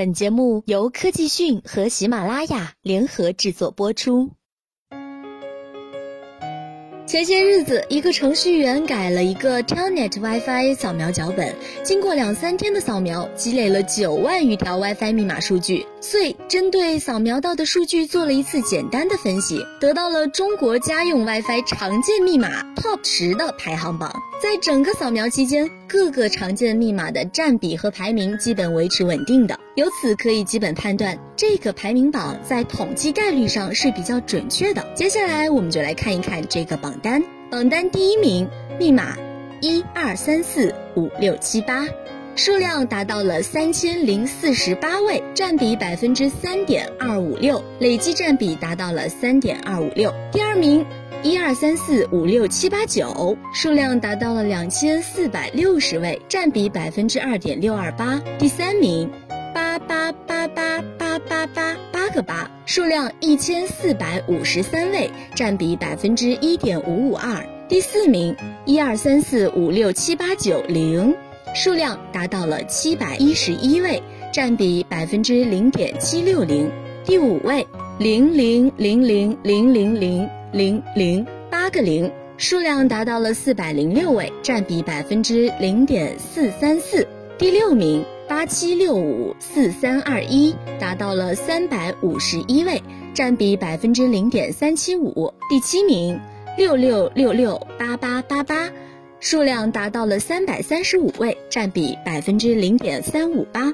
本节目由科技讯和喜马拉雅联合制作播出。前些日子，一个程序员改了一个 Telnet WiFi 扫描脚本，经过两三天的扫描，积累了九万余条 WiFi 密码数据。遂针对扫描到的数据做了一次简单的分析，得到了中国家用 WiFi 常见密码 Top 十的排行榜。在整个扫描期间，各个常见密码的占比和排名基本维持稳定的，由此可以基本判断这个排名榜在统计概率上是比较准确的。接下来我们就来看一看这个榜单，榜单第一名密码一二三四五六七八，数量达到了三千零四十八位，占比百分之三点二五六，累计占比达到了三点二五六。第二名。一二三四五六七八九，数量达到了两千四百六十位，占比百分之二点六二八。第三名，八八八八八八八八个八，数量一千四百五十三位，占比百分之一点五五二。第四名，一二三四五六七八九零，数量达到了七百一十一位，占比百分之零点七六零。第五位，零零零零零零零。零零八个零，数量达到了四百零六位，占比百分之零点四三四。第六名八七六五四三二一，达到了三百五十一位，占比百分之零点三七五。第七名六六六六八八八八，数量达到了三百三十五位，占比百分之零点三五八。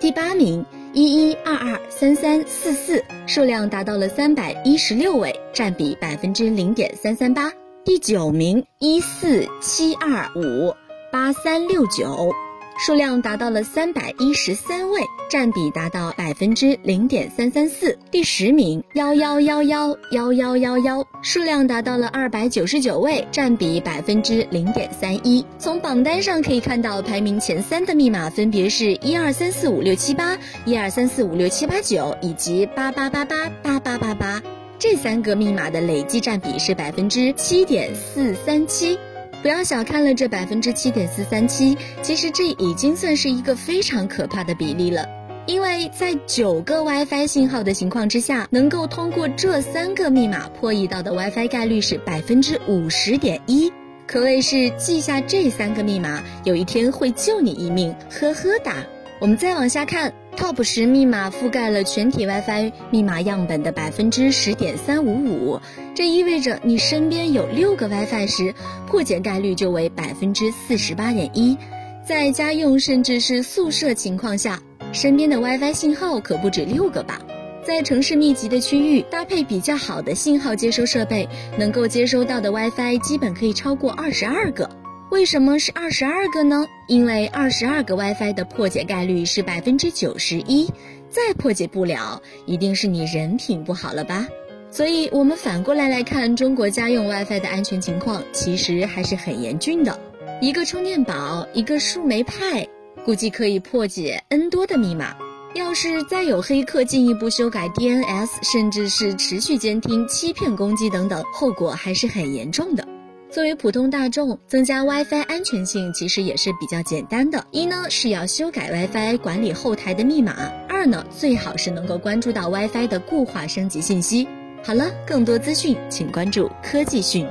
第八名。一一二二三三四四，数量达到了三百一十六位，占比百分之零点三三八。第九名一四七二五八三六九。数量达到了三百一十三位，占比达到百分之零点三三四。第十名幺幺幺幺幺幺幺幺，数量达到了二百九十九位，占比百分之零点三一。从榜单上可以看到，排名前三的密码分别是一二三四五六七八、一二三四五六七八九以及八八八八八八八八，这三个密码的累计占比是百分之七点四三七。不要小看了这百分之七点四三七，其实这已经算是一个非常可怕的比例了。因为在九个 WiFi 信号的情况之下，能够通过这三个密码破译到的 WiFi 概率是百分之五十点一，可谓是记下这三个密码，有一天会救你一命，呵呵哒。我们再往下看，Top 十密码覆盖了全体 WiFi 密码样本的百分之十点三五五，这意味着你身边有六个 WiFi 时，破解概率就为百分之四十八点一。在家用甚至是宿舍情况下，身边的 WiFi 信号可不止六个吧？在城市密集的区域，搭配比较好的信号接收设备，能够接收到的 WiFi 基本可以超过二十二个。为什么是二十二个呢？因为二十二个 WiFi 的破解概率是百分之九十一，再破解不了，一定是你人品不好了吧？所以，我们反过来来看中国家用 WiFi 的安全情况，其实还是很严峻的。一个充电宝，一个树莓派，估计可以破解 N 多的密码。要是再有黑客进一步修改 DNS，甚至是持续监听、欺骗攻击等等，后果还是很严重的。作为普通大众，增加 WiFi 安全性其实也是比较简单的。一呢是要修改 WiFi 管理后台的密码；二呢最好是能够关注到 WiFi 的固化升级信息。好了，更多资讯请关注科技讯。